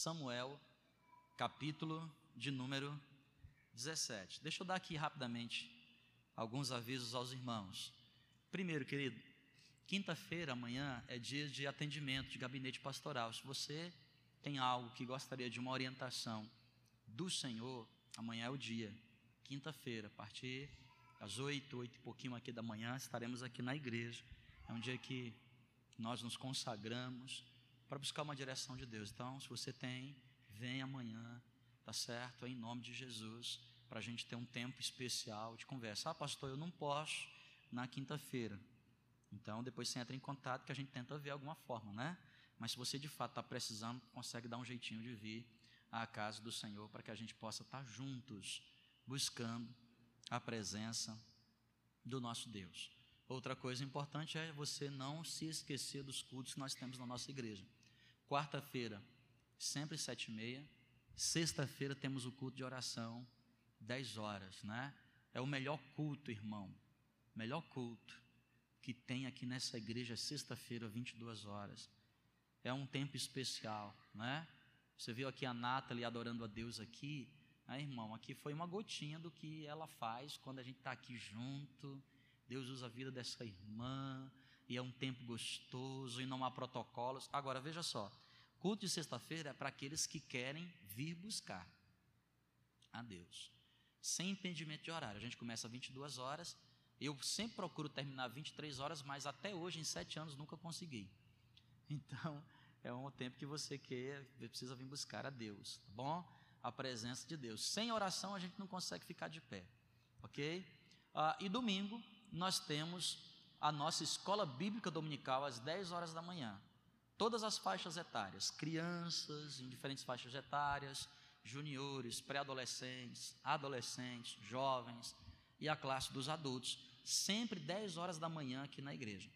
Samuel, capítulo de número 17. Deixa eu dar aqui rapidamente alguns avisos aos irmãos. Primeiro, querido, quinta-feira, amanhã, é dia de atendimento de gabinete pastoral. Se você tem algo que gostaria de uma orientação do Senhor, amanhã é o dia. Quinta-feira, a partir das oito, oito e pouquinho aqui da manhã, estaremos aqui na igreja. É um dia que nós nos consagramos para buscar uma direção de Deus. Então, se você tem, vem amanhã, tá certo? Em nome de Jesus, para a gente ter um tempo especial de conversa. Ah, pastor, eu não posso na quinta-feira. Então, depois você entra em contato que a gente tenta ver alguma forma, né? Mas se você de fato está precisando, consegue dar um jeitinho de vir à casa do Senhor para que a gente possa estar tá juntos, buscando a presença do nosso Deus. Outra coisa importante é você não se esquecer dos cultos que nós temos na nossa igreja. Quarta-feira, sempre sete e meia. Sexta-feira temos o culto de oração, dez horas, né? É o melhor culto, irmão. Melhor culto que tem aqui nessa igreja, sexta-feira, 22 horas. É um tempo especial, né? Você viu aqui a Nathalie adorando a Deus aqui. Né, irmão, aqui foi uma gotinha do que ela faz quando a gente está aqui junto. Deus usa a vida dessa irmã, e é um tempo gostoso, e não há protocolos. Agora, veja só: culto de sexta-feira é para aqueles que querem vir buscar a Deus, sem impedimento de horário. A gente começa às 22 horas. Eu sempre procuro terminar 23 horas, mas até hoje, em sete anos, nunca consegui. Então, é um tempo que você quer, precisa vir buscar a Deus, tá bom? a presença de Deus. Sem oração a gente não consegue ficar de pé, ok? Ah, e domingo nós temos a nossa escola bíblica dominical às 10 horas da manhã. Todas as faixas etárias, crianças em diferentes faixas etárias, juniores, pré-adolescentes, adolescentes, jovens e a classe dos adultos, sempre 10 horas da manhã aqui na igreja.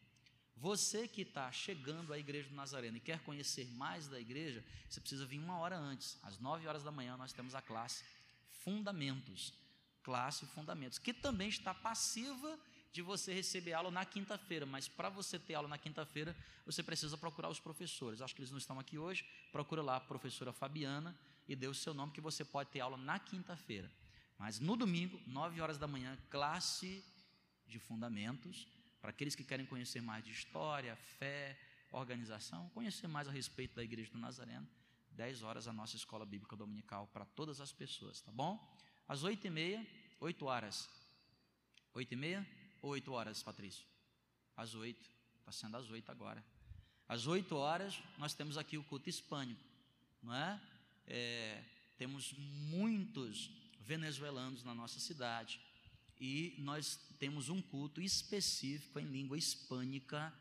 Você que está chegando à igreja do Nazareno e quer conhecer mais da igreja, você precisa vir uma hora antes. Às 9 horas da manhã nós temos a classe Fundamentos. Classe Fundamentos, que também está passiva de você receber aula na quinta-feira, mas para você ter aula na quinta-feira, você precisa procurar os professores. Acho que eles não estão aqui hoje. Procura lá a professora Fabiana e dê o seu nome que você pode ter aula na quinta-feira. Mas no domingo, 9 horas da manhã, classe de fundamentos para aqueles que querem conhecer mais de história, fé, organização, conhecer mais a respeito da Igreja do Nazareno, 10 horas a nossa escola bíblica dominical para todas as pessoas, tá bom? Às 8 e meia, 8 horas. 8 e meia ou 8 horas, Patrício? Às 8, está sendo às 8 agora. Às 8 horas, nós temos aqui o culto hispânico, não é? é temos muitos venezuelanos na nossa cidade e nós temos um culto específico em língua hispânica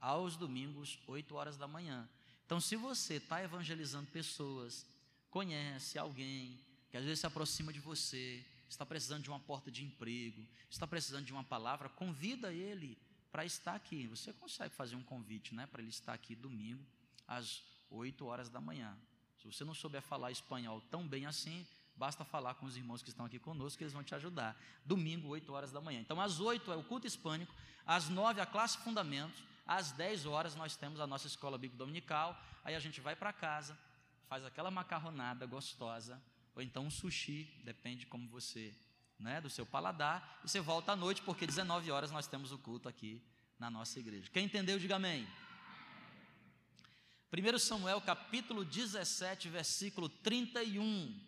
aos domingos, 8 horas da manhã. Então, se você está evangelizando pessoas, conhece alguém que às vezes se aproxima de você, está precisando de uma porta de emprego, está precisando de uma palavra, convida ele para estar aqui. Você consegue fazer um convite, né, para ele estar aqui domingo às 8 horas da manhã. Se você não souber falar espanhol tão bem assim, Basta falar com os irmãos que estão aqui conosco, que eles vão te ajudar. Domingo, 8 horas da manhã. Então, às 8 é o culto hispânico, às 9 a classe Fundamentos, às 10 horas nós temos a nossa escola bíblica dominical. Aí a gente vai para casa, faz aquela macarronada gostosa, ou então um sushi, depende como você, né, do seu paladar, e você volta à noite, porque 19 horas nós temos o culto aqui na nossa igreja. Quem entendeu, diga amém. 1 Samuel capítulo 17, versículo 31.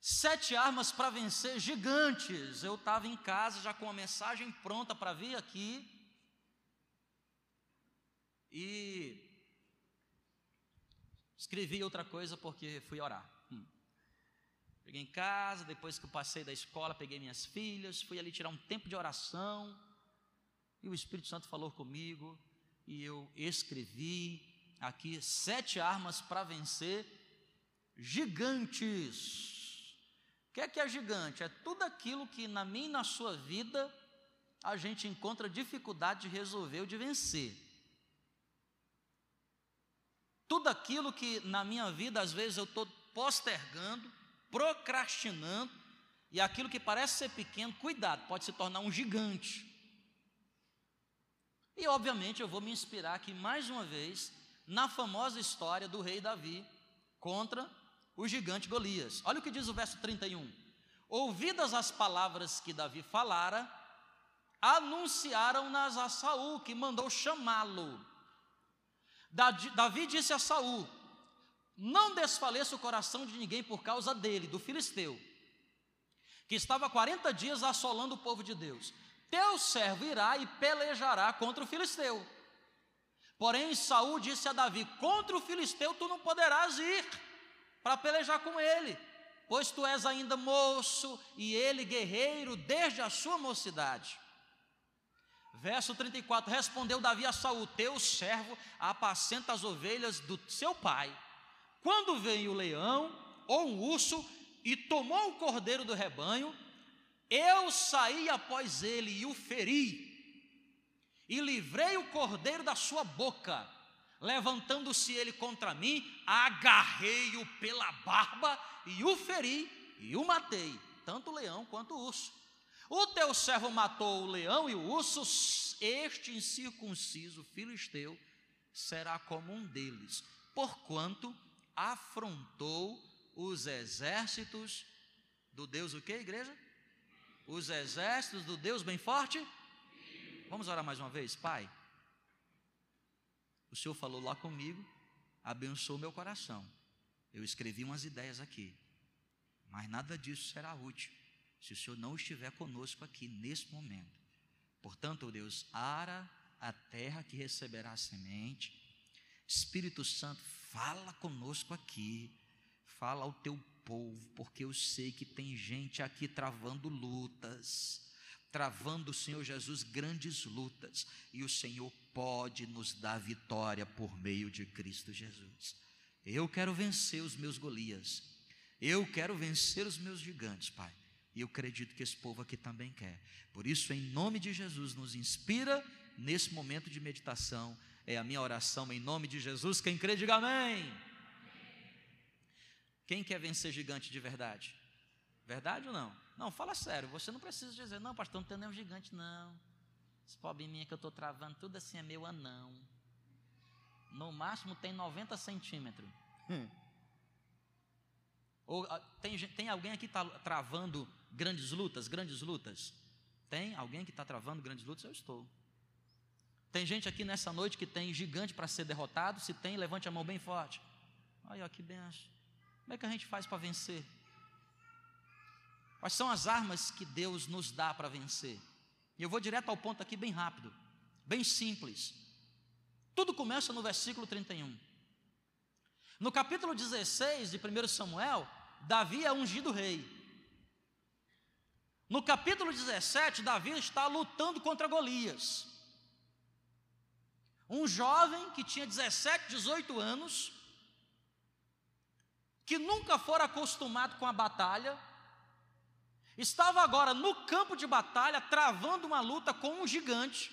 Sete armas para vencer gigantes. Eu estava em casa já com a mensagem pronta para vir aqui. E escrevi outra coisa porque fui orar. Hum. Cheguei em casa, depois que eu passei da escola, peguei minhas filhas, fui ali tirar um tempo de oração. E o Espírito Santo falou comigo. E eu escrevi aqui sete armas para vencer gigantes. O que é que é gigante? É tudo aquilo que na minha e na sua vida a gente encontra dificuldade de resolver ou de vencer. Tudo aquilo que na minha vida às vezes eu estou postergando, procrastinando, e aquilo que parece ser pequeno, cuidado, pode se tornar um gigante. E obviamente eu vou me inspirar aqui mais uma vez na famosa história do rei Davi contra o gigante Golias. Olha o que diz o verso 31. Ouvidas as palavras que Davi falara, anunciaram-nas a Saul, que mandou chamá-lo. Davi disse a Saul: Não desfaleça o coração de ninguém por causa dele, do filisteu, que estava 40 dias assolando o povo de Deus. Teu servo irá e pelejará contra o filisteu. Porém, Saul disse a Davi: Contra o filisteu tu não poderás ir para pelejar com ele, pois tu és ainda moço e ele guerreiro desde a sua mocidade. Verso 34: Respondeu Davi a Saul: Teu servo apacenta as ovelhas do seu pai. Quando veio o leão ou um urso e tomou o cordeiro do rebanho, eu saí após ele e o feri, e livrei o cordeiro da sua boca. Levantando-se ele contra mim, agarrei-o pela barba e o feri e o matei, tanto o leão quanto o urso. O teu servo matou o leão e o urso, este incircunciso filisteu será como um deles, porquanto afrontou os exércitos do Deus o que, igreja? Os exércitos do Deus bem forte? Vamos orar mais uma vez, Pai. O Senhor falou lá comigo, abençoou meu coração. Eu escrevi umas ideias aqui, mas nada disso será útil se o Senhor não estiver conosco aqui nesse momento. Portanto, Deus, ara a terra que receberá a semente. Espírito Santo, fala conosco aqui. Fala ao teu povo, porque eu sei que tem gente aqui travando lutas, travando, Senhor Jesus, grandes lutas, e o Senhor pode nos dar vitória por meio de Cristo Jesus. Eu quero vencer os meus Golias, eu quero vencer os meus gigantes, Pai. E eu acredito que esse povo aqui também quer. Por isso, em nome de Jesus, nos inspira nesse momento de meditação. É a minha oração em nome de Jesus. Quem crê, diga amém. Quem quer vencer gigante de verdade? Verdade ou não? Não, fala sério. Você não precisa dizer, não, pastor, não tem nenhum gigante, não. Esse probleminha que eu estou travando, tudo assim é meu anão. No máximo tem 90 centímetros. Hum. Ou ah, tem, tem alguém aqui que está travando grandes lutas, grandes lutas? Tem alguém que está travando grandes lutas? Eu estou. Tem gente aqui nessa noite que tem gigante para ser derrotado? Se tem, levante a mão bem forte. Olha que benção. Como é que a gente faz para vencer? Quais são as armas que Deus nos dá para vencer? E eu vou direto ao ponto aqui, bem rápido, bem simples. Tudo começa no versículo 31. No capítulo 16 de 1 Samuel, Davi é ungido rei. No capítulo 17, Davi está lutando contra Golias. Um jovem que tinha 17, 18 anos, que nunca fora acostumado com a batalha, estava agora no campo de batalha travando uma luta com um gigante.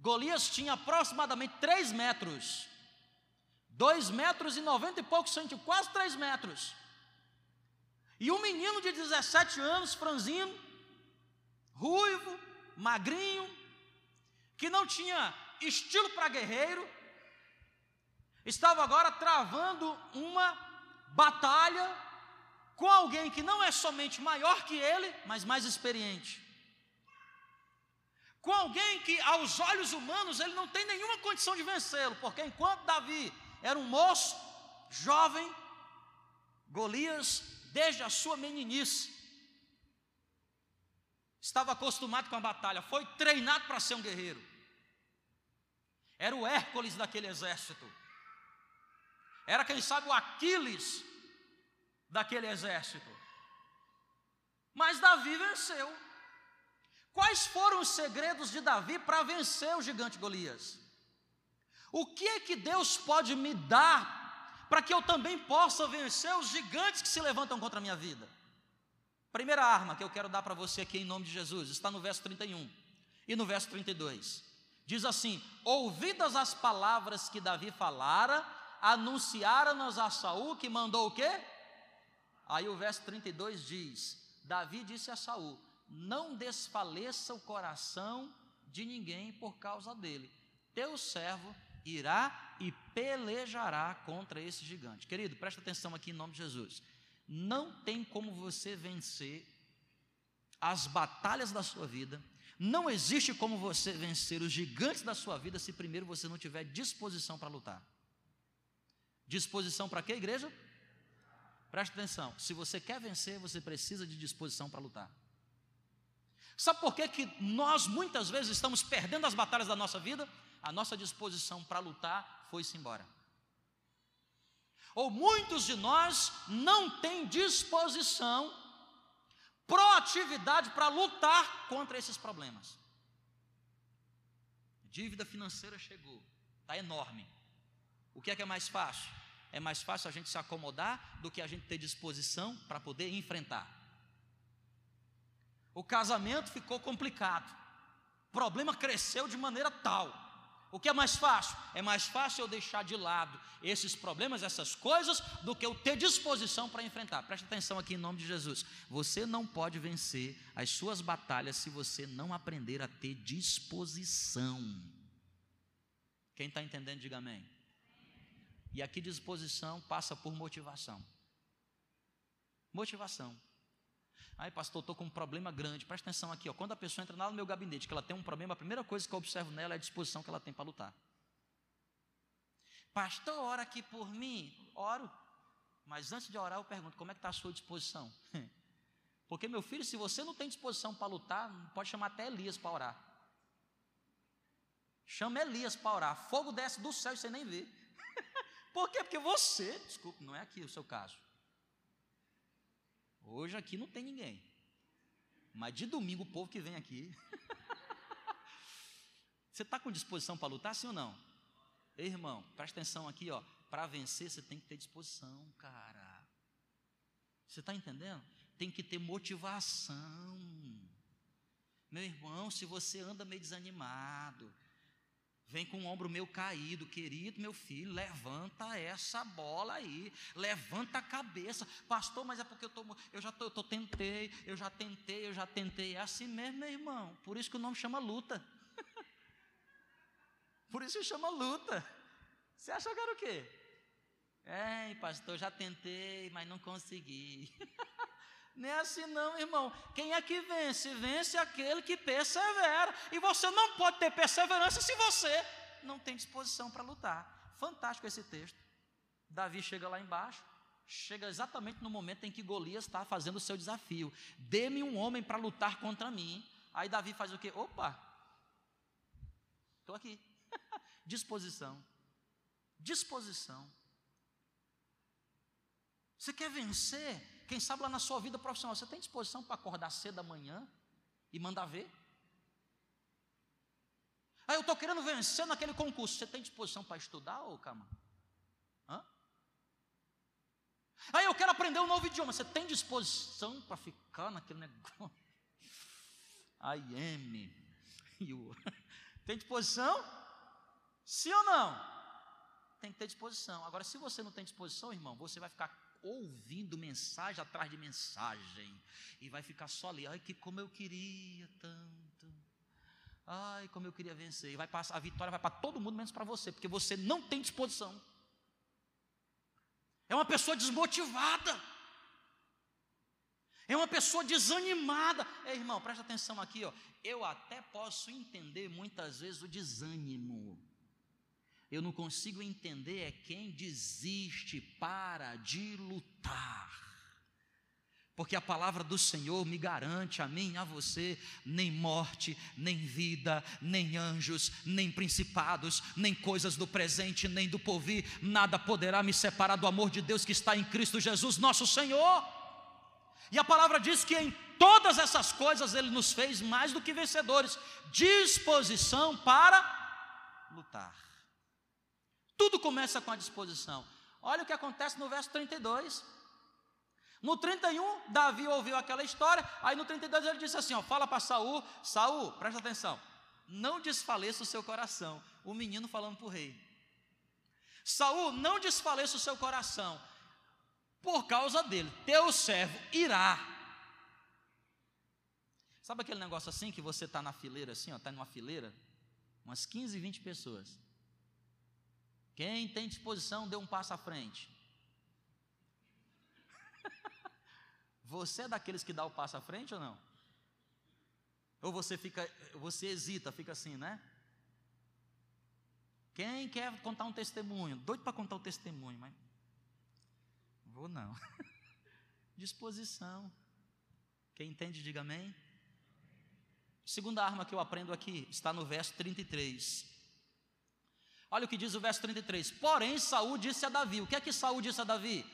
Golias tinha aproximadamente 3 metros, 2 metros e 90 e poucos centímetros, quase 3 metros. E um menino de 17 anos, franzino, ruivo, magrinho, que não tinha estilo para guerreiro, estava agora travando uma batalha com alguém que não é somente maior que ele, mas mais experiente. Com alguém que, aos olhos humanos, ele não tem nenhuma condição de vencê-lo, porque enquanto Davi era um moço, jovem, Golias desde a sua meninice. Estava acostumado com a batalha, foi treinado para ser um guerreiro. Era o Hércules daquele exército. Era, quem sabe, o Aquiles daquele exército. Mas Davi venceu. Quais foram os segredos de Davi para vencer o gigante Golias? O que é que Deus pode me dar para que eu também possa vencer os gigantes que se levantam contra a minha vida. Primeira arma que eu quero dar para você aqui em nome de Jesus está no verso 31 e no verso 32. Diz assim: Ouvidas as palavras que Davi falara, anunciaram-nos a Saul que mandou o quê? Aí o verso 32 diz: Davi disse a Saul: Não desfaleça o coração de ninguém por causa dele. Teu servo irá e pelejará contra esse gigante. Querido, presta atenção aqui em nome de Jesus. Não tem como você vencer as batalhas da sua vida. Não existe como você vencer os gigantes da sua vida se primeiro você não tiver disposição para lutar. Disposição para quê, igreja? Presta atenção. Se você quer vencer, você precisa de disposição para lutar. Sabe por que, que nós muitas vezes estamos perdendo as batalhas da nossa vida? A nossa disposição para lutar foi-se embora. Ou muitos de nós não têm disposição, proatividade para lutar contra esses problemas. Dívida financeira chegou, está enorme. O que é que é mais fácil? É mais fácil a gente se acomodar do que a gente ter disposição para poder enfrentar. O casamento ficou complicado. O problema cresceu de maneira tal. O que é mais fácil? É mais fácil eu deixar de lado esses problemas, essas coisas, do que eu ter disposição para enfrentar. Preste atenção aqui em nome de Jesus. Você não pode vencer as suas batalhas se você não aprender a ter disposição. Quem está entendendo, diga amém. E aqui disposição passa por motivação. Motivação. Aí, pastor, estou com um problema grande. Presta atenção aqui. Ó. Quando a pessoa entra lá no meu gabinete, que ela tem um problema, a primeira coisa que eu observo nela é a disposição que ela tem para lutar. Pastor, ora aqui por mim. Oro. Mas antes de orar, eu pergunto: como é que está a sua disposição? Porque, meu filho, se você não tem disposição para lutar, pode chamar até Elias para orar. Chama Elias para orar. Fogo desce do céu e você nem vê. Por quê? Porque você, desculpe, não é aqui o seu caso. Hoje aqui não tem ninguém. Mas de domingo o povo que vem aqui. você está com disposição para lutar, sim ou não? Ei, irmão, presta atenção aqui, ó. Para vencer, você tem que ter disposição, cara. Você está entendendo? Tem que ter motivação. Meu irmão, se você anda meio desanimado, Vem com o ombro meu caído, querido meu filho, levanta essa bola aí, levanta a cabeça, pastor. Mas é porque eu, tô, eu já tô, eu tô, tentei, eu já tentei, eu já tentei. É assim mesmo, meu irmão. Por isso que o nome chama luta. Por isso que chama luta. Você achou que era o quê? É, pastor, já tentei, mas não consegui. Nem é assim não, irmão. Quem é que vence? Vence aquele que persevera. E você não pode ter perseverança se você não tem disposição para lutar. Fantástico esse texto. Davi chega lá embaixo, chega exatamente no momento em que Golias está fazendo o seu desafio. Dê-me um homem para lutar contra mim. Aí Davi faz o quê? Opa! Estou aqui. disposição. Disposição. Você quer vencer? Quem sabe lá na sua vida profissional, você tem disposição para acordar cedo da manhã e mandar ver? Ah, eu estou querendo vencer naquele concurso. Você tem disposição para estudar, ou calma? Hã? Ah, eu quero aprender um novo idioma. Você tem disposição para ficar naquele negócio? I am. You. Tem disposição? Sim ou não? Tem que ter disposição. Agora, se você não tem disposição, irmão, você vai ficar ouvindo mensagem atrás de mensagem e vai ficar só ali. Ai, que como eu queria tanto. Ai, como eu queria vencer. E vai passar, a vitória vai para todo mundo menos para você, porque você não tem disposição. É uma pessoa desmotivada. É uma pessoa desanimada. Ei, irmão, presta atenção aqui, ó. Eu até posso entender muitas vezes o desânimo eu não consigo entender é quem desiste para de lutar. Porque a palavra do Senhor me garante a mim, a você, nem morte, nem vida, nem anjos, nem principados, nem coisas do presente, nem do porvir, nada poderá me separar do amor de Deus que está em Cristo Jesus, nosso Senhor. E a palavra diz que em todas essas coisas Ele nos fez mais do que vencedores, disposição para lutar. Tudo começa com a disposição. Olha o que acontece no verso 32. No 31, Davi ouviu aquela história, aí no 32 ele disse assim: ó, fala para Saul, Saul, presta atenção, não desfaleça o seu coração. O menino falando para o rei. Saul, não desfaleça o seu coração, por causa dele, teu servo irá. Sabe aquele negócio assim que você está na fileira, assim, ó, está numa fileira, umas 15, 20 pessoas. Quem tem disposição, dê um passo à frente. Você é daqueles que dá o passo à frente ou não? Ou você fica, você hesita, fica assim, né? Quem quer contar um testemunho? Doido para contar o um testemunho, mas vou não. Disposição. Quem entende, diga amém. Segunda arma que eu aprendo aqui está no verso 33. Olha o que diz o verso 33. Porém, Saul disse a Davi: O que é que Saul disse a Davi?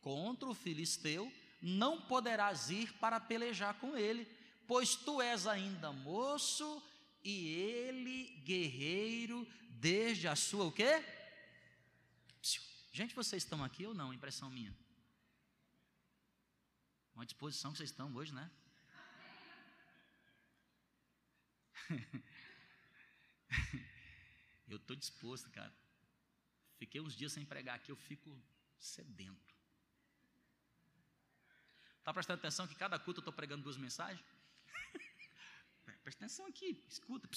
Contra o filisteu não poderás ir para pelejar com ele, pois tu és ainda moço e ele guerreiro desde a sua o quê? Gente, vocês estão aqui ou não? Impressão minha. Uma disposição que vocês estão hoje, né? eu estou disposto, cara. Fiquei uns dias sem pregar aqui, eu fico sedento. Está prestando atenção que cada culto eu estou pregando duas mensagens? Presta atenção aqui, escuta.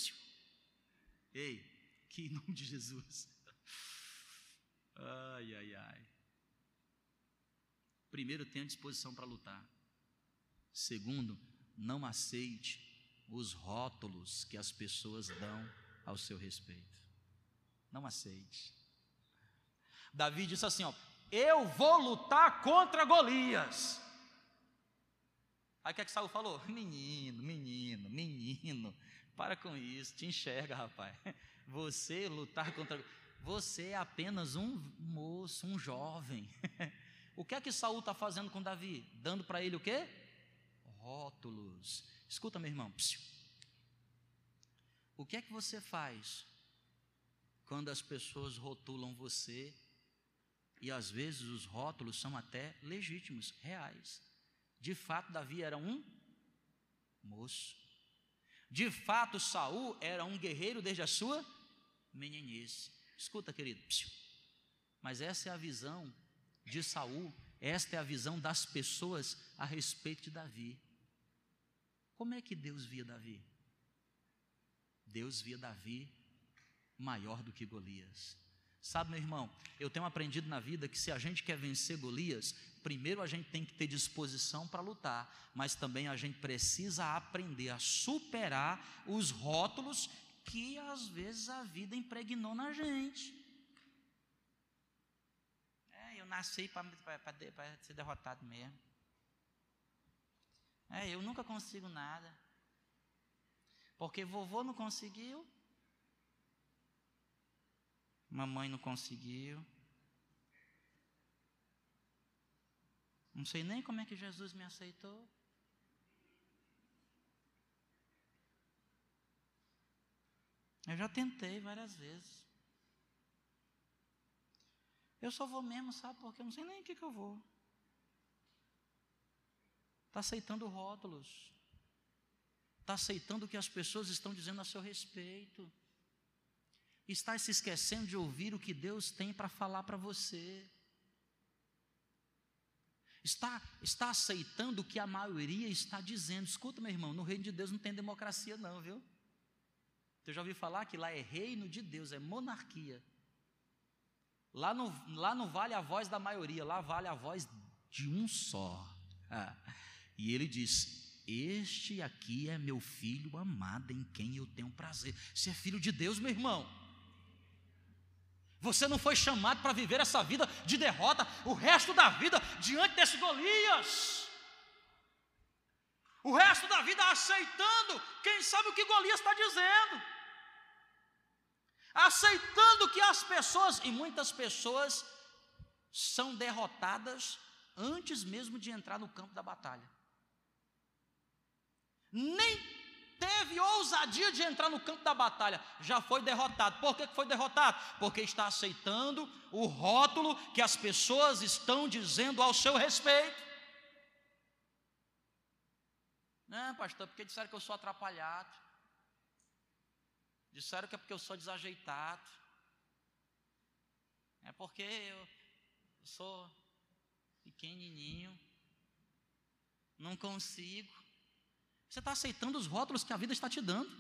Ei, que em nome de Jesus. Ai, ai, ai. Primeiro, tenha disposição para lutar. Segundo, não aceite os rótulos que as pessoas dão ao seu respeito. Não aceite. Davi disse assim: ó, eu vou lutar contra Golias. Aí o que é que Saul falou? Menino, menino, menino, para com isso, te enxerga, rapaz. Você lutar contra. Você é apenas um moço, um jovem. O que é que Saul está fazendo com Davi? Dando para ele o quê? Rótulos. Escuta, meu irmão. O que é que você faz quando as pessoas rotulam você e às vezes os rótulos são até legítimos, reais? De fato, Davi era um moço. De fato, Saul era um guerreiro desde a sua meninice. Escuta, querido. Mas essa é a visão de Saul, esta é a visão das pessoas a respeito de Davi. Como é que Deus via Davi? Deus via Davi maior do que Golias. Sabe, meu irmão, eu tenho aprendido na vida que se a gente quer vencer Golias, primeiro a gente tem que ter disposição para lutar, mas também a gente precisa aprender a superar os rótulos que às vezes a vida impregnou na gente. É, eu nasci para ser derrotado mesmo. É, eu nunca consigo nada. Porque vovô não conseguiu, mamãe não conseguiu. Não sei nem como é que Jesus me aceitou. Eu já tentei várias vezes. Eu só vou mesmo, sabe? Porque eu não sei nem o que, que eu vou. Está aceitando rótulos. Está aceitando o que as pessoas estão dizendo a seu respeito. Está se esquecendo de ouvir o que Deus tem para falar para você. Está, está aceitando o que a maioria está dizendo. Escuta, meu irmão, no reino de Deus não tem democracia, não, viu? Você já ouviu falar que lá é reino de Deus, é monarquia. Lá não, lá não vale a voz da maioria, lá vale a voz de um só. Ah. E ele diz: Este aqui é meu filho amado, em quem eu tenho prazer. Você é filho de Deus, meu irmão. Você não foi chamado para viver essa vida de derrota o resto da vida diante desse Golias. O resto da vida aceitando, quem sabe o que Golias está dizendo. Aceitando que as pessoas, e muitas pessoas, são derrotadas antes mesmo de entrar no campo da batalha nem teve ousadia de entrar no campo da batalha, já foi derrotado. Por que foi derrotado? Porque está aceitando o rótulo que as pessoas estão dizendo ao seu respeito. Não, pastor, porque disseram que eu sou atrapalhado. Disseram que é porque eu sou desajeitado. É porque eu sou pequenininho. Não consigo. Você está aceitando os rótulos que a vida está te dando.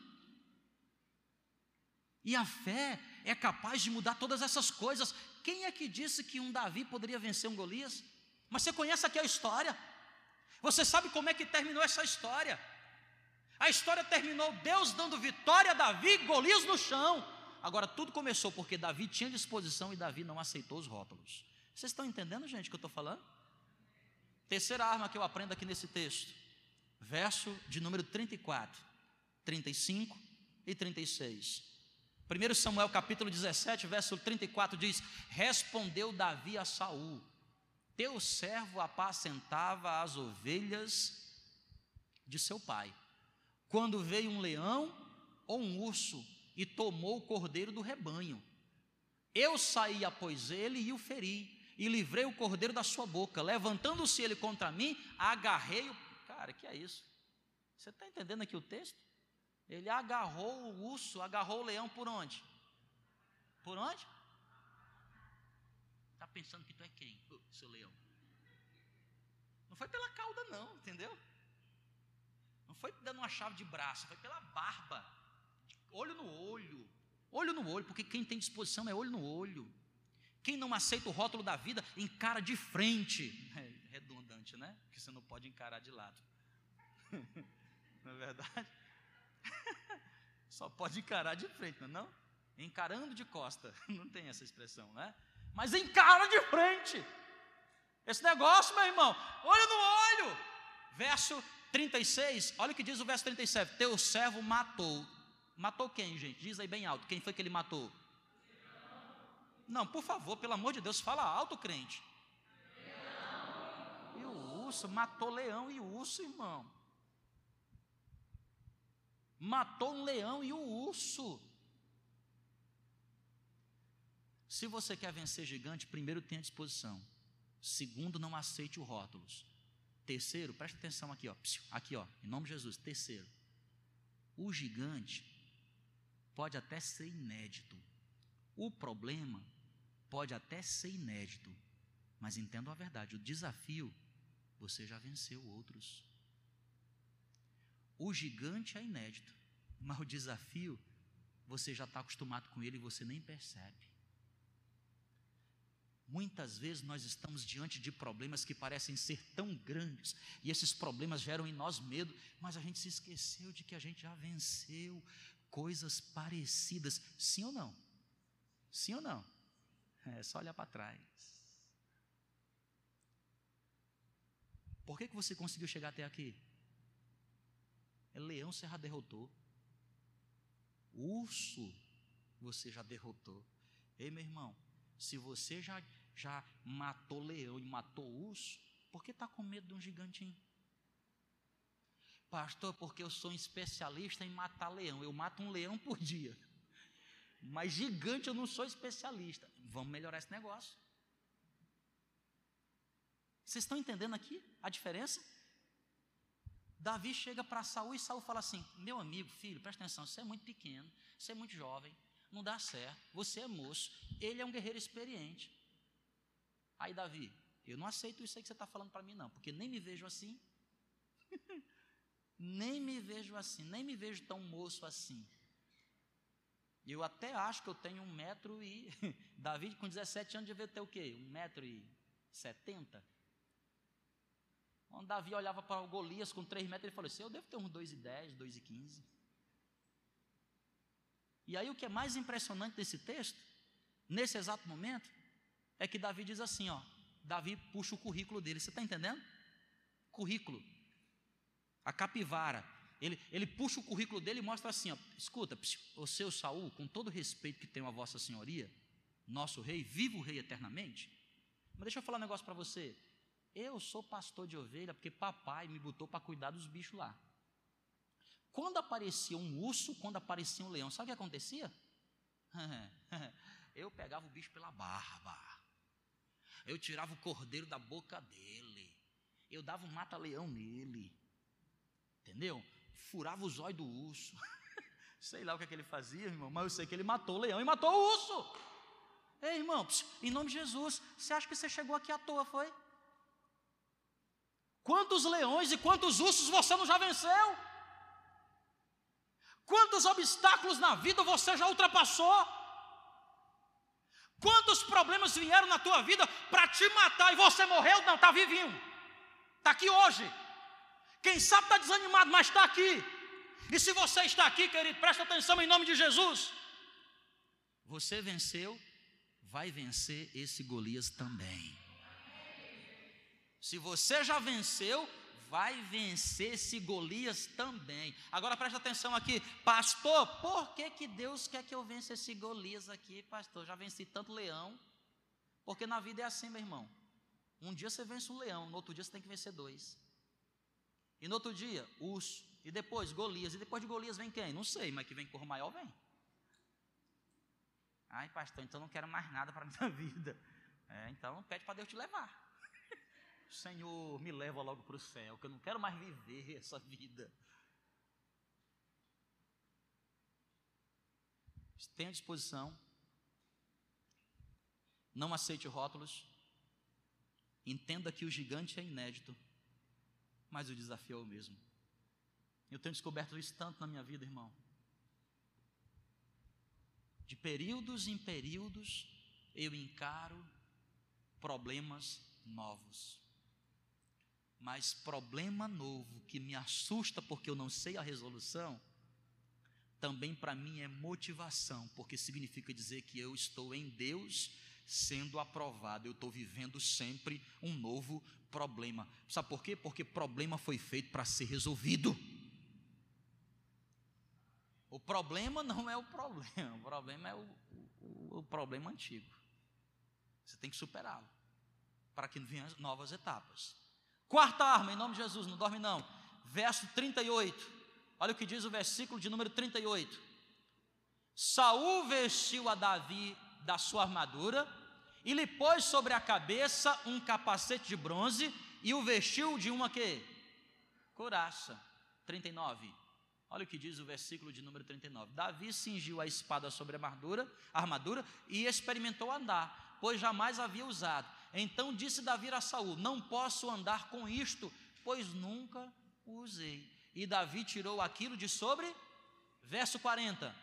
E a fé é capaz de mudar todas essas coisas. Quem é que disse que um Davi poderia vencer um Golias? Mas você conhece aqui a história. Você sabe como é que terminou essa história? A história terminou Deus dando vitória a Davi, Golias no chão. Agora tudo começou porque Davi tinha disposição e Davi não aceitou os rótulos. Vocês estão entendendo, gente, o que eu estou falando? Terceira arma que eu aprendo aqui nesse texto, verso de número 34, 35 e 36. 1 Samuel capítulo 17, verso 34 diz: Respondeu Davi a Saul: Teu servo apacentava as ovelhas de seu pai. Quando veio um leão ou um urso e tomou o cordeiro do rebanho. Eu saí após ele e o feri, e livrei o cordeiro da sua boca. Levantando-se ele contra mim, agarrei o. Cara, que é isso? Você está entendendo aqui o texto? Ele agarrou o urso, agarrou o leão por onde? Por onde? Está pensando que tu é quem, seu leão? Não foi pela cauda, não, entendeu? Não foi dando uma chave de braço, foi pela barba. Olho no olho. Olho no olho, porque quem tem disposição é olho no olho. Quem não aceita o rótulo da vida, encara de frente. É redundante, né? Porque você não pode encarar de lado. não é verdade? Só pode encarar de frente, não, é? Encarando de costa, não tem essa expressão, né? Mas encara de frente. Esse negócio, meu irmão, olho no olho. Verso 36, olha o que diz o verso 37. Teu servo matou. Matou quem, gente? Diz aí bem alto. Quem foi que ele matou? Não, por favor, pelo amor de Deus, fala alto, crente. E o urso matou leão e urso, irmão matou um leão e um urso. Se você quer vencer gigante, primeiro tenha disposição. Segundo, não aceite os rótulos. Terceiro, preste atenção aqui, ó. Aqui, ó, em nome de Jesus. Terceiro, o gigante pode até ser inédito. O problema pode até ser inédito. Mas entendo a verdade, o desafio, você já venceu outros. O gigante é inédito, mas o desafio, você já está acostumado com ele e você nem percebe. Muitas vezes nós estamos diante de problemas que parecem ser tão grandes, e esses problemas geram em nós medo, mas a gente se esqueceu de que a gente já venceu coisas parecidas. Sim ou não? Sim ou não? É só olhar para trás. Por que, que você conseguiu chegar até aqui? É leão você já derrotou. Urso você já derrotou. Ei, meu irmão, se você já, já matou leão e matou urso, por que está com medo de um gigantinho? Pastor, porque eu sou um especialista em matar leão. Eu mato um leão por dia. Mas gigante eu não sou especialista. Vamos melhorar esse negócio. Vocês estão entendendo aqui a diferença? Davi chega para Saul e Saul fala assim: Meu amigo, filho, presta atenção, você é muito pequeno, você é muito jovem, não dá certo, você é moço, ele é um guerreiro experiente. Aí, Davi, eu não aceito isso aí que você está falando para mim, não, porque nem me vejo assim, nem me vejo assim, nem me vejo tão moço assim. Eu até acho que eu tenho um metro e. Davi, com 17 anos, devia ter o quê? Um metro e setenta? Quando Davi olhava para o Golias com 3 metros, ele falou assim: Eu devo ter uns 2,10, 2,15. E aí o que é mais impressionante desse texto, nesse exato momento, é que Davi diz assim: ó, Davi puxa o currículo dele, você está entendendo? Currículo. A capivara. Ele, ele puxa o currículo dele e mostra assim: ó, escuta, o seu Saul, com todo o respeito que tem a Vossa Senhoria, nosso rei, viva o rei eternamente. Mas deixa eu falar um negócio para você. Eu sou pastor de ovelha porque papai me botou para cuidar dos bichos lá. Quando aparecia um urso, quando aparecia um leão, sabe o que acontecia? Eu pegava o bicho pela barba. Eu tirava o cordeiro da boca dele. Eu dava um mata-leão nele. Entendeu? Furava os olhos do urso. sei lá o que, é que ele fazia, irmão, mas eu sei que ele matou o leão e matou o urso. Ei, irmão, em nome de Jesus, você acha que você chegou aqui à toa, foi? Quantos leões e quantos ursos você não já venceu? Quantos obstáculos na vida você já ultrapassou? Quantos problemas vieram na tua vida para te matar e você morreu? Não, está vivinho. Está aqui hoje. Quem sabe está desanimado, mas está aqui. E se você está aqui, querido, presta atenção em nome de Jesus. Você venceu, vai vencer esse Golias também. Se você já venceu, vai vencer esse Golias também. Agora presta atenção aqui, pastor, por que, que Deus quer que eu vença esse Golias aqui, pastor? Já venci tanto leão. Porque na vida é assim, meu irmão. Um dia você vence um leão, no outro dia você tem que vencer dois. E no outro dia, urso. E depois, Golias. E depois de Golias vem quem? Não sei, mas que vem corro maior, vem. Ai, pastor, então não quero mais nada para a minha vida. É, então pede para Deus te levar. Senhor, me leva logo para o céu, que eu não quero mais viver essa vida. Tenha disposição. Não aceite rótulos. Entenda que o gigante é inédito, mas o desafio é o mesmo. Eu tenho descoberto isso tanto na minha vida, irmão. De períodos em períodos, eu encaro problemas novos. Mas problema novo que me assusta porque eu não sei a resolução, também para mim é motivação, porque significa dizer que eu estou em Deus sendo aprovado, eu estou vivendo sempre um novo problema. Sabe por quê? Porque problema foi feito para ser resolvido. O problema não é o problema, o problema é o, o, o problema antigo. Você tem que superá-lo para que venham novas etapas. Quarta arma, em nome de Jesus, não dorme não. Verso 38. Olha o que diz o versículo de número 38. Saul vestiu a Davi da sua armadura e lhe pôs sobre a cabeça um capacete de bronze e o vestiu de uma que? Couraça. 39. Olha o que diz o versículo de número 39. Davi cingiu a espada sobre a armadura, a armadura e experimentou andar, pois jamais havia usado. Então disse Davi a Saul: Não posso andar com isto, pois nunca o usei. E Davi tirou aquilo de sobre, verso 40.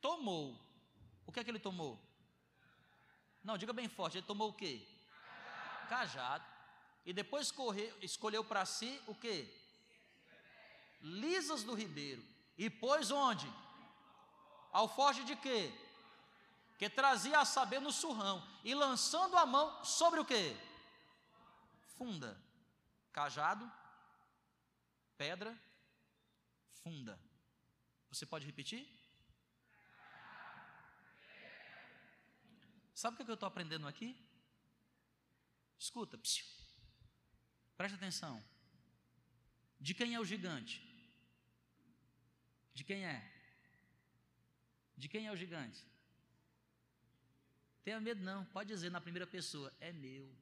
Tomou. O que é que ele tomou? Não, diga bem forte, ele tomou o quê? Cajado. Cajado. E depois correu, escolheu para si o quê? lisas do ribeiro, e pôs onde? Alforje de quê? Que trazia a saber no surrão, e lançando a mão sobre o quê? Funda, cajado, pedra, funda. Você pode repetir? Sabe o que eu estou aprendendo aqui? Escuta, psiu. presta atenção. De quem é o gigante? De quem é? De quem é o gigante? Tenha medo não, pode dizer na primeira pessoa, é meu.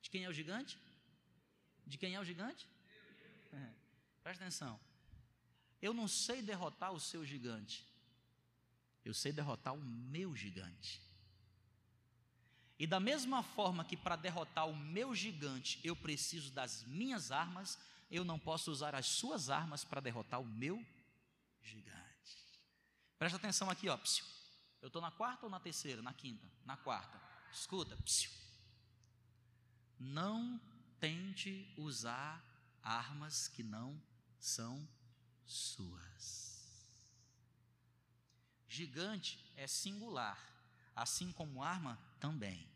De quem é o gigante? De quem é o gigante? É. Presta atenção. Eu não sei derrotar o seu gigante. Eu sei derrotar o meu gigante. E da mesma forma que para derrotar o meu gigante eu preciso das minhas armas, eu não posso usar as suas armas para derrotar o meu gigante. Presta atenção aqui, ó. Psiu. Eu estou na quarta ou na terceira? Na quinta? Na quarta. Escuta. Psiu. Não tente usar armas que não são suas. Gigante é singular, assim como arma também.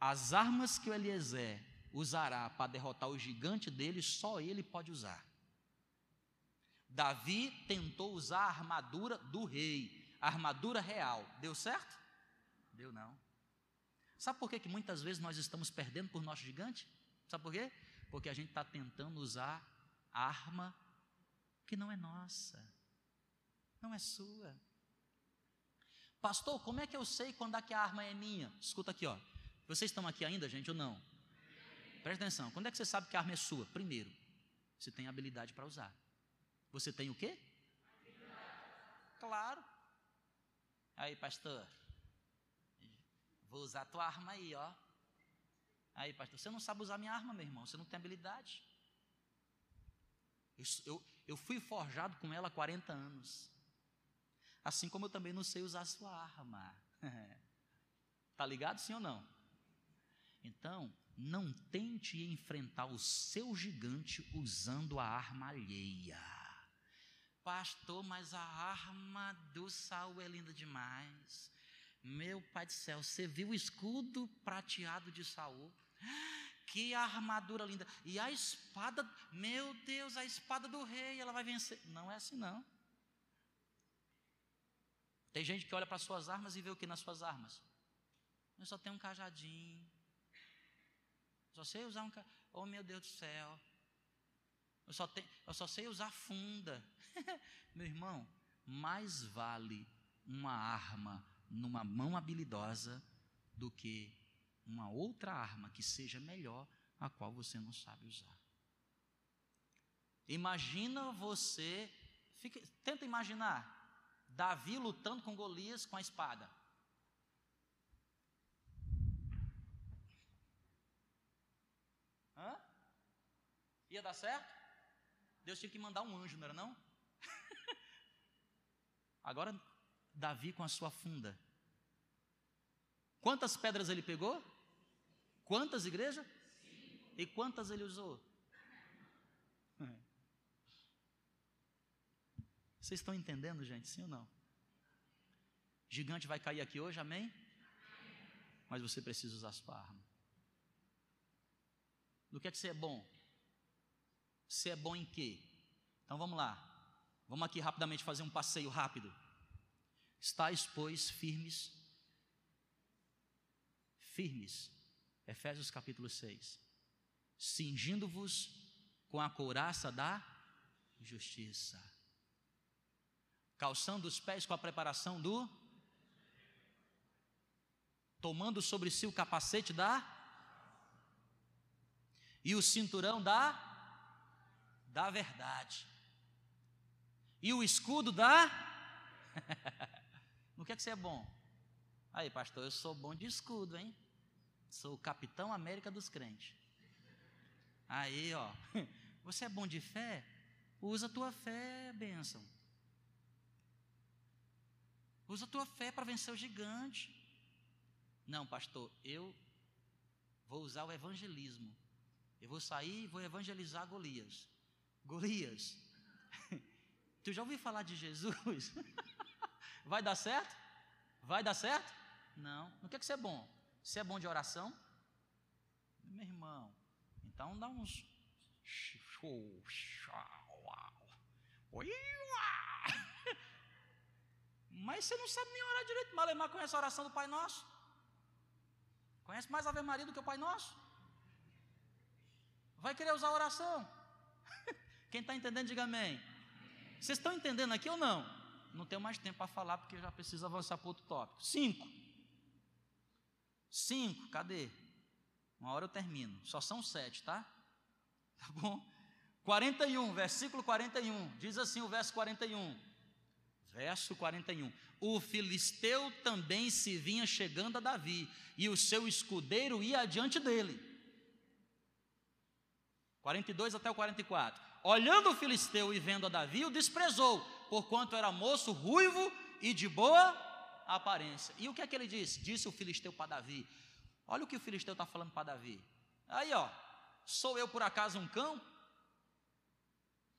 As armas que o Eliezer usará para derrotar o gigante dele, só ele pode usar. Davi tentou usar a armadura do rei, a armadura real. Deu certo? Deu não. Sabe por que, que muitas vezes nós estamos perdendo por nosso gigante? Sabe por quê? Porque a gente está tentando usar a arma que não é nossa, não é sua. Pastor, como é que eu sei quando é que a arma é minha? Escuta aqui, ó. Vocês estão aqui ainda, gente, ou não? Presta atenção. Quando é que você sabe que a arma é sua? Primeiro, você tem habilidade para usar. Você tem o quê? Claro. Aí, pastor, vou usar a tua arma aí, ó. Aí, pastor, você não sabe usar minha arma, meu irmão, você não tem habilidade. Eu, eu, Eu fui forjado com ela há 40 anos. Assim como eu também não sei usar a sua arma. Tá ligado sim ou não? Então, não tente enfrentar o seu gigante usando a arma alheia. Pastor, mas a arma do Saul é linda demais. Meu pai do céu, você viu o escudo prateado de Saul? Que armadura linda. E a espada, meu Deus, a espada do rei, ela vai vencer. Não é assim não. Tem gente que olha para suas armas e vê o que nas suas armas? Eu só tenho um cajadinho. Só sei usar um cajadinho. Oh meu Deus do céu. Eu só, eu só sei usar funda. meu irmão, mais vale uma arma numa mão habilidosa do que uma outra arma que seja melhor, a qual você não sabe usar. Imagina você, fica, tenta imaginar Davi lutando com Golias com a espada. Hã? Ia dar certo? Deus tinha que mandar um anjo, não era não? Agora Davi com a sua funda. Quantas pedras ele pegou? Quantas igrejas? E quantas ele usou? Vocês estão entendendo, gente? Sim ou não? Gigante vai cair aqui hoje, amém? Mas você precisa usar a sua arma. Do que é que você é bom? Você é bom em quê? Então vamos lá. Vamos aqui rapidamente fazer um passeio rápido. Estais, pois, firmes, firmes, Efésios capítulo 6, cingindo-vos com a couraça da justiça, calçando os pés com a preparação do, tomando sobre si o capacete da, e o cinturão da, da verdade, e o escudo da, No que é que você é bom? Aí, pastor, eu sou bom de escudo, hein? Sou o capitão América dos crentes. Aí, ó, você é bom de fé? Usa a tua fé, bênção. Usa a tua fé para vencer o gigante. Não, pastor, eu vou usar o evangelismo. Eu vou sair e vou evangelizar Golias. Golias, tu já ouviu falar de Jesus? Vai dar certo? Vai dar certo? Não. No que, é que você é bom? Você é bom de oração? Meu irmão, então dá uns. Mas você não sabe nem orar direito. Malemar conhece a oração do Pai Nosso? Conhece mais a Ave Maria do que o Pai Nosso? Vai querer usar a oração? Quem está entendendo, diga amém. Vocês estão entendendo aqui ou não? não tenho mais tempo para falar porque eu já preciso avançar para outro tópico. Cinco. Cinco, cadê? Uma hora eu termino. Só são sete, tá? Tá bom? 41, versículo 41. Diz assim o verso 41. Verso 41. O filisteu também se vinha chegando a Davi, e o seu escudeiro ia adiante dele. 42 até o 44. Olhando o filisteu e vendo a Davi, o desprezou, porquanto era moço ruivo e de boa aparência. E o que é que ele disse? Disse o filisteu para Davi. Olha o que o filisteu está falando para Davi. Aí, ó, sou eu por acaso um cão?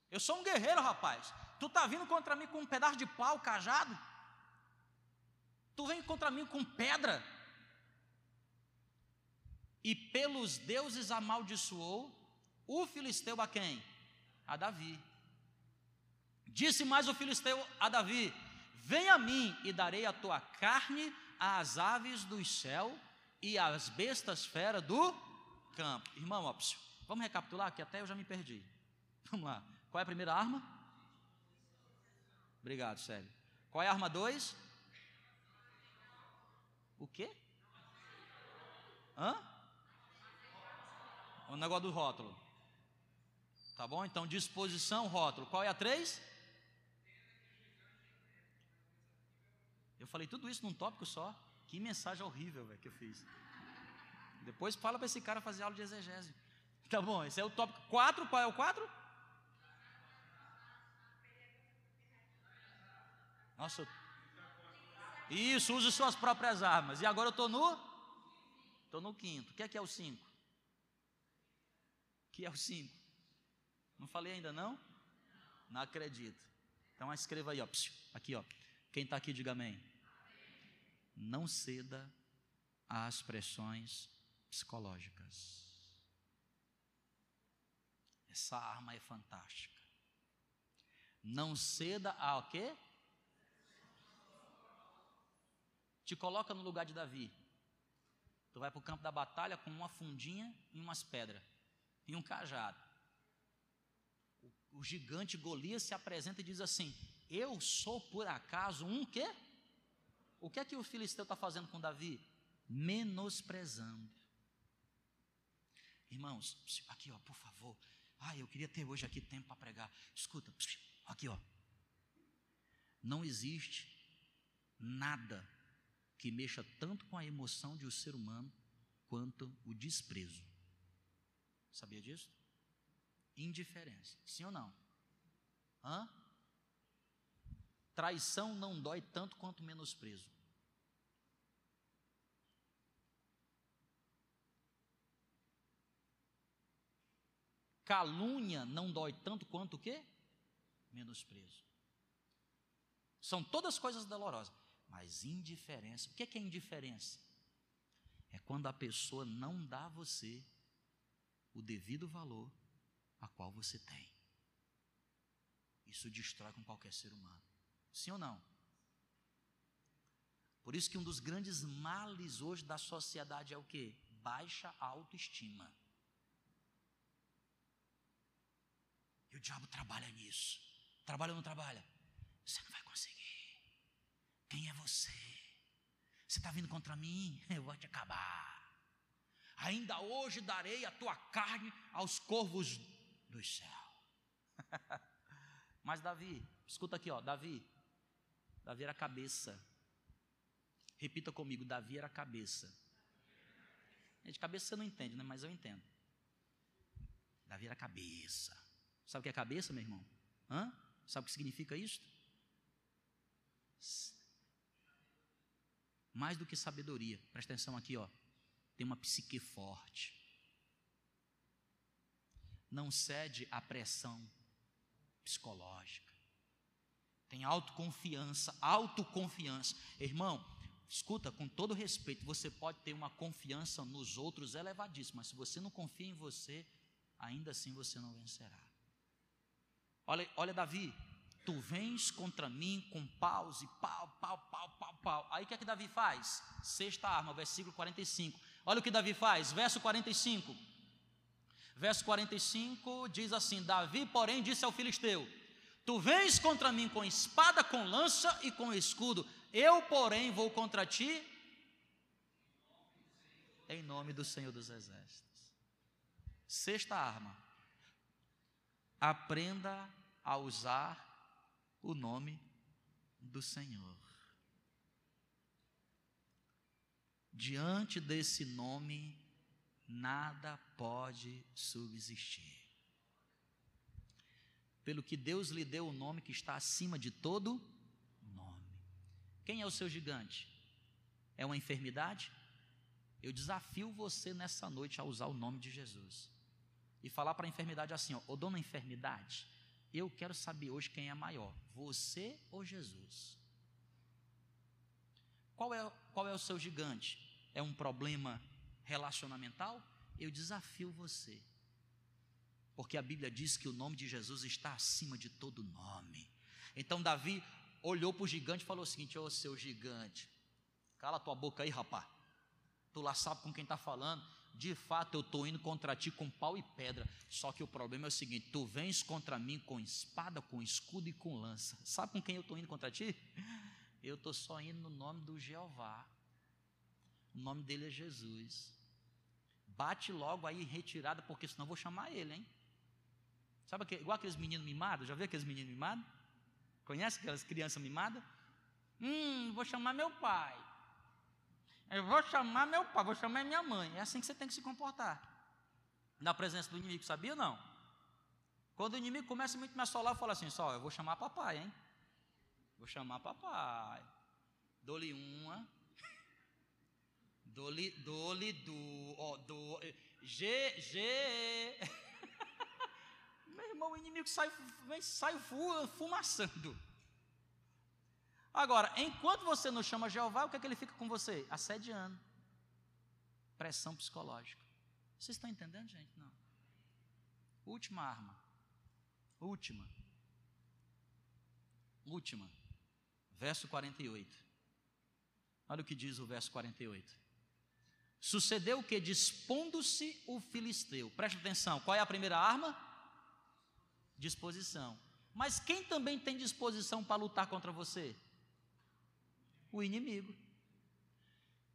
Eu sou um guerreiro, rapaz. Tu está vindo contra mim com um pedaço de pau, cajado? Tu vem contra mim com pedra? E pelos deuses amaldiçoou o filisteu a quem? A Davi. Disse mais o filisteu a Davi: Vem a mim e darei a tua carne às aves do céu e às bestas feras do campo. Irmão, ó, vamos recapitular que até eu já me perdi. Vamos lá. Qual é a primeira arma? Obrigado, Célio. Qual é a arma 2? O quê? Hã? O negócio do rótulo. Tá bom? Então, disposição, rótulo. Qual é a 3? Eu falei tudo isso num tópico só. Que mensagem horrível, velho, que eu fiz. Depois fala para esse cara fazer aula de exegese. Tá bom, esse é o tópico 4. Qual é o 4? Nossa, isso, use suas próprias armas. E agora eu estou no? Estou no quinto. O que é que é o cinco? O que é o cinco? Não falei ainda não? Não acredito. Então escreva aí, ó. Aqui, ó. Quem está aqui, diga amém. Não ceda às pressões psicológicas. Essa arma é fantástica. Não ceda a o quê? Te coloca no lugar de Davi. Tu vai para o campo da batalha com uma fundinha e umas pedras e um cajado. O, gigante Golias se apresenta e diz assim: Eu sou por acaso um quê? O que é que o filisteu está fazendo com Davi? Menosprezando. Irmãos, aqui ó, por favor. Ah, eu queria ter hoje aqui tempo para pregar. Escuta, aqui ó. Não existe nada que mexa tanto com a emoção de um ser humano quanto o desprezo. Sabia disso? Indiferença. Sim ou não? Hã? Traição não dói tanto quanto menosprezo. Calúnia não dói tanto quanto o quê? Menosprezo. São todas coisas dolorosas. Mas indiferença, o que é, que é indiferença? É quando a pessoa não dá a você o devido valor a qual você tem. Isso destrói com qualquer ser humano. Sim ou não? Por isso que um dos grandes males hoje da sociedade é o que? Baixa autoestima. E o diabo trabalha nisso. Trabalha ou não trabalha? Você não vai conseguir. Quem é você? Você está vindo contra mim? Eu vou te acabar. Ainda hoje darei a tua carne aos corvos dos céus. Mas Davi, escuta aqui, ó, Davi. Davi era cabeça. Repita comigo, Davi era cabeça. De cabeça você não entende, né? Mas eu entendo. Davi era cabeça. Sabe o que é cabeça, meu irmão? Hã? Sabe o que significa isso? Mais do que sabedoria. Presta atenção aqui, ó tem uma psique forte. Não cede à pressão psicológica. Tem autoconfiança, autoconfiança. Irmão, escuta, com todo respeito, você pode ter uma confiança nos outros elevadíssima, mas se você não confia em você, ainda assim você não vencerá. Olha, olha Davi, tu vens contra mim com paus e pau, pau, pau, pau, pau. Aí o que é que Davi faz? Sexta arma, versículo 45. Olha o que Davi faz, verso 45. Verso 45 diz assim: Davi, porém, disse ao filisteu: Tu vens contra mim com espada, com lança e com escudo, eu, porém, vou contra ti em nome do Senhor dos Exércitos. Sexta arma: aprenda a usar o nome do Senhor. Diante desse nome, nada pode subsistir. Pelo que Deus lhe deu o nome que está acima de todo nome. Quem é o seu gigante? É uma enfermidade? Eu desafio você nessa noite a usar o nome de Jesus e falar para a enfermidade assim: ó, ô dona enfermidade, eu quero saber hoje quem é maior, você ou Jesus? Qual é, qual é o seu gigante? É um problema relacionamental? Eu desafio você. Porque a Bíblia diz que o nome de Jesus está acima de todo nome. Então Davi olhou para o gigante e falou o seguinte: Ô seu gigante, cala tua boca aí, rapá. Tu lá sabe com quem está falando. De fato, eu estou indo contra ti com pau e pedra. Só que o problema é o seguinte: tu vens contra mim com espada, com escudo e com lança. Sabe com quem eu estou indo contra ti? Eu estou só indo no nome do Jeová. O nome dele é Jesus. Bate logo aí retirada, porque senão eu vou chamar ele, hein? Sabe aquele, igual aqueles meninos mimados? Já viu aqueles meninos mimados? Conhece aquelas crianças mimadas? Hum, vou chamar meu pai. Eu vou chamar meu pai, vou chamar minha mãe. É assim que você tem que se comportar. Na presença do inimigo, sabia ou não? Quando o inimigo começa muito a me assolar, eu falo assim: só, eu vou chamar papai, hein? Vou chamar papai. Dou-lhe uma. Dou-lhe, dou-lhe, do, ó, do, G, G. Meu irmão, o inimigo sai, vem, sai fumaçando. Agora, enquanto você não chama Jeová, o que é que ele fica com você? Assediando. Pressão psicológica. Vocês estão entendendo, gente? Não. Última arma. Última. Última. Verso 48. Olha o que diz o verso 48. Sucedeu que, dispondo-se o filisteu, presta atenção, qual é a primeira arma? Disposição. Mas quem também tem disposição para lutar contra você? O inimigo.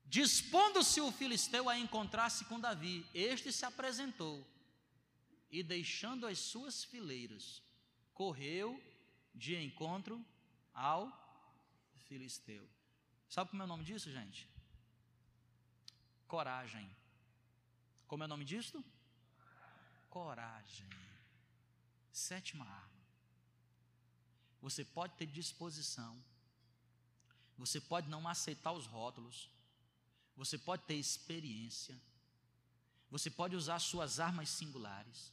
Dispondo-se o filisteu a encontrar-se com Davi, este se apresentou e, deixando as suas fileiras, correu de encontro ao filisteu. Sabe como é o nome disso, gente? Coragem. Como é o nome disso? Coragem. Sétima arma. Você pode ter disposição. Você pode não aceitar os rótulos. Você pode ter experiência. Você pode usar suas armas singulares.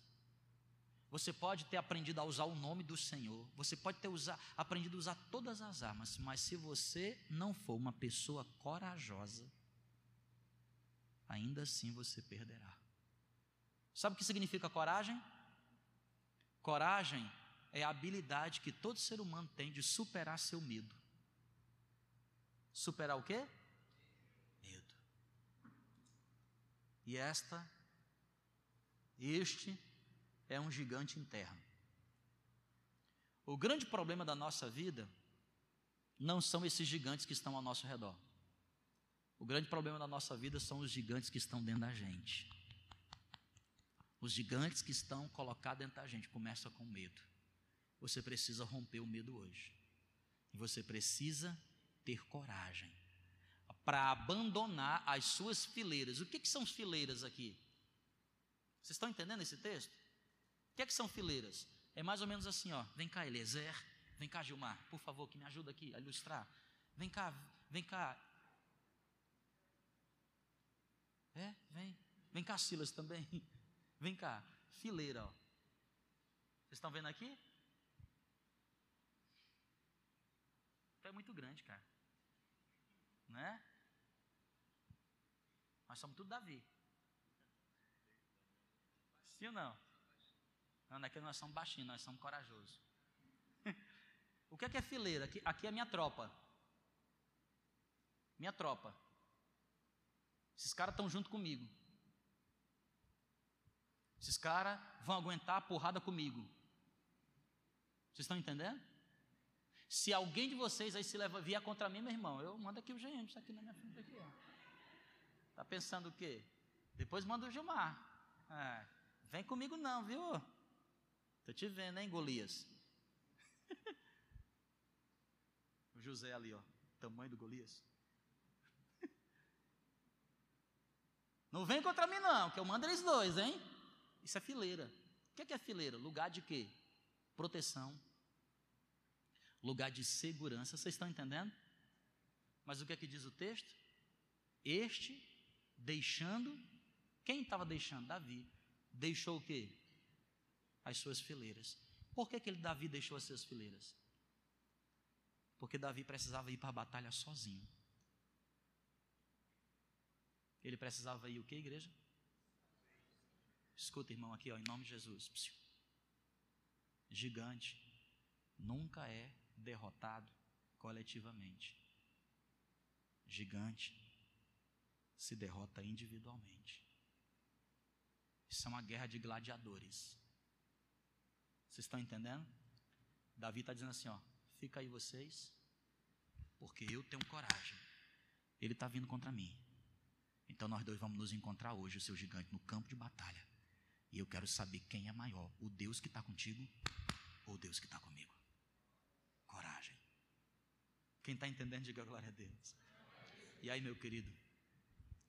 Você pode ter aprendido a usar o nome do Senhor. Você pode ter usar, aprendido a usar todas as armas. Mas se você não for uma pessoa corajosa, ainda assim você perderá. Sabe o que significa coragem? Coragem é a habilidade que todo ser humano tem de superar seu medo. Superar o quê? Medo. E esta, este é um gigante interno. O grande problema da nossa vida não são esses gigantes que estão ao nosso redor. O grande problema da nossa vida são os gigantes que estão dentro da gente. Os gigantes que estão colocados dentro da gente. Começa com medo. Você precisa romper o medo hoje. E você precisa ter coragem para abandonar as suas fileiras. O que, que são fileiras aqui? Vocês estão entendendo esse texto? O que, que são fileiras? É mais ou menos assim, ó. Vem cá, Eliezer. Vem cá, Gilmar, por favor, que me ajuda aqui a ilustrar. Vem cá, vem cá, é, vem. Vem cá, Silas também. Vem cá. Fileira, ó. Vocês estão vendo aqui? É muito grande, cara. Né? Nós somos tudo Davi. Sim ou não? Não, não é nós somos baixinhos, nós somos corajosos. o que é, que é fileira? Aqui, aqui é minha tropa. Minha tropa. Esses caras estão junto comigo. Esses caras vão aguentar a porrada comigo. Vocês estão entendendo? Se alguém de vocês aí se leva, vier contra mim, meu irmão, eu mando aqui o GM, está aqui na minha frente. Tá pensando o quê? Depois manda o Gilmar. É, vem comigo não, viu? Tô te vendo, hein, Golias? o José ali, ó. Tamanho do Golias. Não vem contra mim, não, que eu mando eles dois, hein? Isso é fileira. O que é, fileira? Lugar de quê? Proteção. Lugar de segurança. Vocês estão entendendo? Mas o que é que diz o texto? Este, deixando. Quem estava deixando? Davi. Deixou o quê? As suas fileiras. Por que, que ele, Davi deixou as suas fileiras? Porque Davi precisava ir para a batalha sozinho. Ele precisava ir o que, igreja? Escuta, irmão, aqui, ó, em nome de Jesus. Gigante nunca é derrotado coletivamente. Gigante se derrota individualmente. Isso é uma guerra de gladiadores. Vocês estão entendendo? Davi está dizendo assim: ó, fica aí vocês, porque eu tenho coragem. Ele está vindo contra mim. Então nós dois vamos nos encontrar hoje, o seu gigante, no campo de batalha. E eu quero saber quem é maior, o Deus que está contigo ou o Deus que está comigo. Coragem. Quem está entendendo, diga glória a Deus. E aí, meu querido,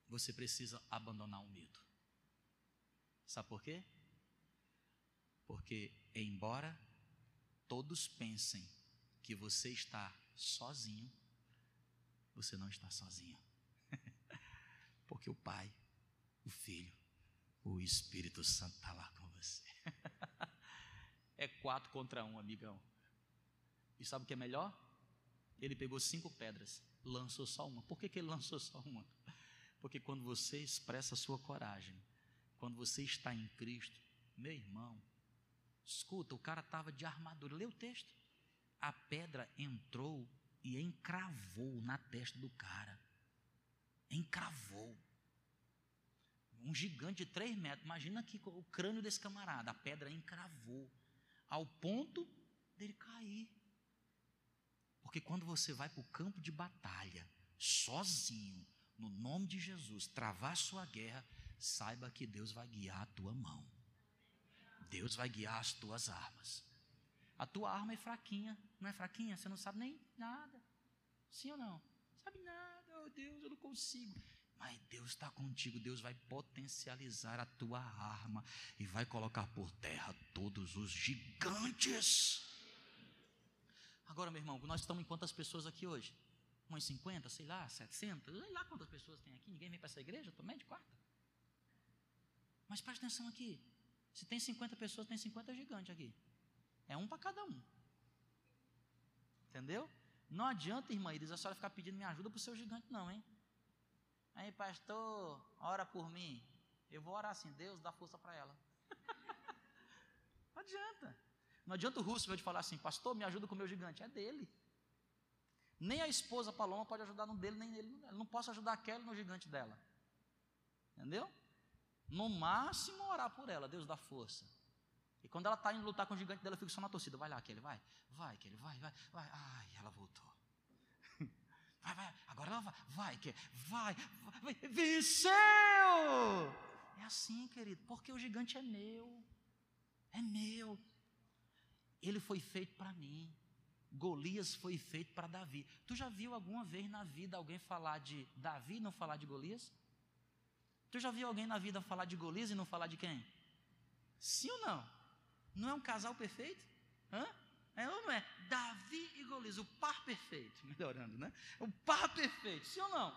você precisa abandonar o medo. Sabe por quê? Porque, embora todos pensem que você está sozinho, você não está sozinho. Porque o Pai, o Filho, o Espírito Santo está lá com você. é quatro contra um, amigão. E sabe o que é melhor? Ele pegou cinco pedras, lançou só uma. Por que, que ele lançou só uma? Porque quando você expressa a sua coragem, quando você está em Cristo, meu irmão, escuta, o cara estava de armadura. Lê o texto. A pedra entrou e encravou na testa do cara. Encravou. Um gigante de três metros. Imagina aqui o crânio desse camarada. A pedra encravou. Ao ponto dele cair. Porque quando você vai para o campo de batalha, sozinho, no nome de Jesus, travar sua guerra, saiba que Deus vai guiar a tua mão. Deus vai guiar as tuas armas. A tua arma é fraquinha, não é fraquinha? Você não sabe nem nada. Sim ou não? Sabe nada, oh Deus, eu não consigo. Mas Deus está contigo, Deus vai potencializar a tua arma e vai colocar por terra todos os gigantes. Agora, meu irmão, nós estamos em quantas pessoas aqui hoje? Umas 50, sei lá, 700, sei lá quantas pessoas tem aqui. Ninguém vem para essa igreja também de quarta. Mas preste atenção aqui. Se tem 50 pessoas, tem 50 gigantes aqui. É um para cada um. Entendeu? Não adianta, irmã Iris, a senhora ficar pedindo minha ajuda para o seu gigante, não, hein? Aí, pastor, ora por mim. Eu vou orar assim, Deus dá força para ela. não adianta. Não adianta o Roosevelt falar assim, pastor, me ajuda com o meu gigante. É dele. Nem a esposa Paloma pode ajudar no dele, nem nele. Ele não posso ajudar aquela no gigante dela. Entendeu? No máximo, orar por ela, Deus dá força. E quando ela está indo lutar com o gigante dela, eu fico só na torcida. Vai lá, Kelly, vai. Vai, Kelly, vai, vai, vai. Ai, ela voltou. Vai, vai, agora ela vai. Vai, Kelly, vai, vai. Venceu! É assim, querido, porque o gigante é meu. É meu. Ele foi feito para mim. Golias foi feito para Davi. Tu já viu alguma vez na vida alguém falar de Davi e não falar de Golias? Tu já viu alguém na vida falar de Golias e não falar de quem? Sim ou não? Não é um casal perfeito? Hã? É ou não é? Davi e Golias, o par perfeito. Melhorando, né? O par perfeito, sim ou não?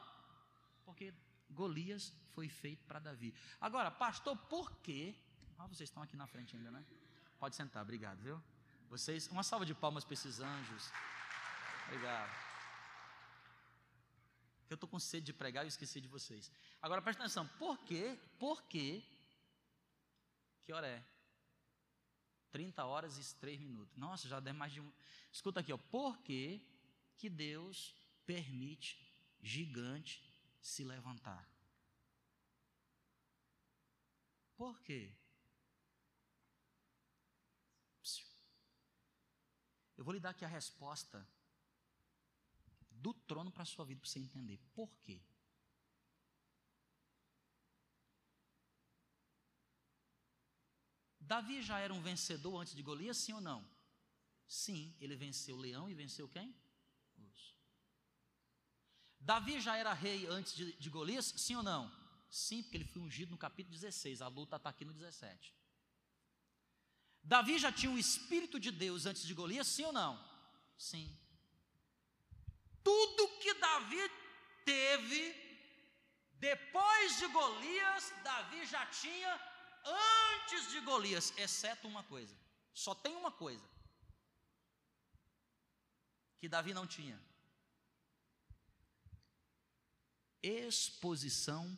Porque Golias foi feito para Davi. Agora, pastor, por quê? Ah, vocês estão aqui na frente ainda, né? Pode sentar, obrigado, viu? Vocês, uma salva de palmas para esses anjos. Obrigado. Eu estou com sede de pregar e esqueci de vocês. Agora presta atenção, por quê? Por quê? Que hora é? 30 horas e 3 minutos. Nossa, já deu mais de um. Escuta aqui, ó. Por que, que Deus permite gigante se levantar? Por quê? Eu vou lhe dar aqui a resposta do trono para a sua vida, para você entender. Por quê? Davi já era um vencedor antes de Golias, sim ou não? Sim, ele venceu o leão e venceu quem? Os. Davi já era rei antes de, de Golias, sim ou não? Sim, porque ele foi ungido no capítulo 16, a luta está aqui no 17. Davi já tinha o Espírito de Deus antes de Golias, sim ou não? Sim. Tudo que Davi teve, depois de Golias, Davi já tinha antes de Golias, exceto uma coisa. Só tem uma coisa que Davi não tinha: exposição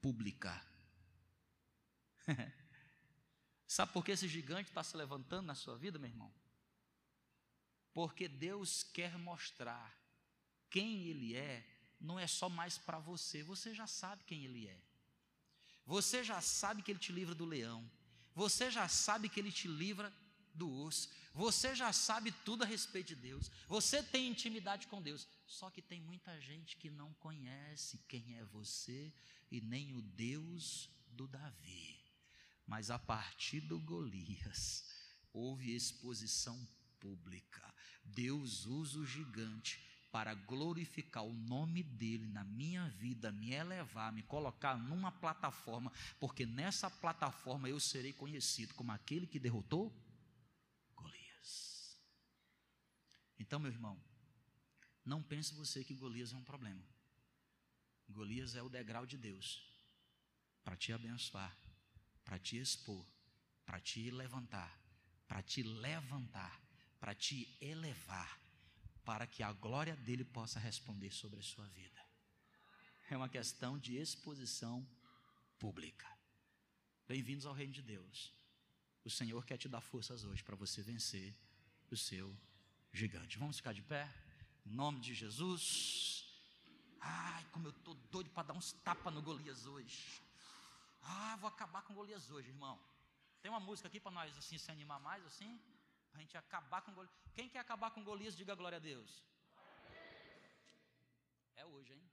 pública. Sabe por que esse gigante está se levantando na sua vida, meu irmão? Porque Deus quer mostrar quem Ele é, não é só mais para você, você já sabe quem Ele é. Você já sabe que Ele te livra do leão, você já sabe que Ele te livra do urso, você já sabe tudo a respeito de Deus, você tem intimidade com Deus, só que tem muita gente que não conhece quem é você e nem o Deus do Davi. Mas a partir do Golias, houve exposição pública. Deus usa o gigante para glorificar o nome dele na minha vida, me elevar, me colocar numa plataforma, porque nessa plataforma eu serei conhecido como aquele que derrotou Golias. Então, meu irmão, Não pense você que Golias é um problema. Golias é o degrau de Deus para te abençoar, para te expor, para te levantar, para te levantar, para te elevar, para que a glória dele possa responder sobre a sua vida. É uma questão de exposição pública. Bem-vindos ao reino de Deus. O Senhor quer te dar forças hoje para você vencer o seu gigante. Vamos ficar de pé? Em nome de Jesus. Ai, como eu estou doido para dar uns tapas no Golias hoje. Ah, vou acabar com Golias hoje, irmão. Tem uma música aqui para nós assim se animar mais assim? A gente acabar com Golias. Quem quer acabar com Golias, diga glória a Deus. É hoje, hein?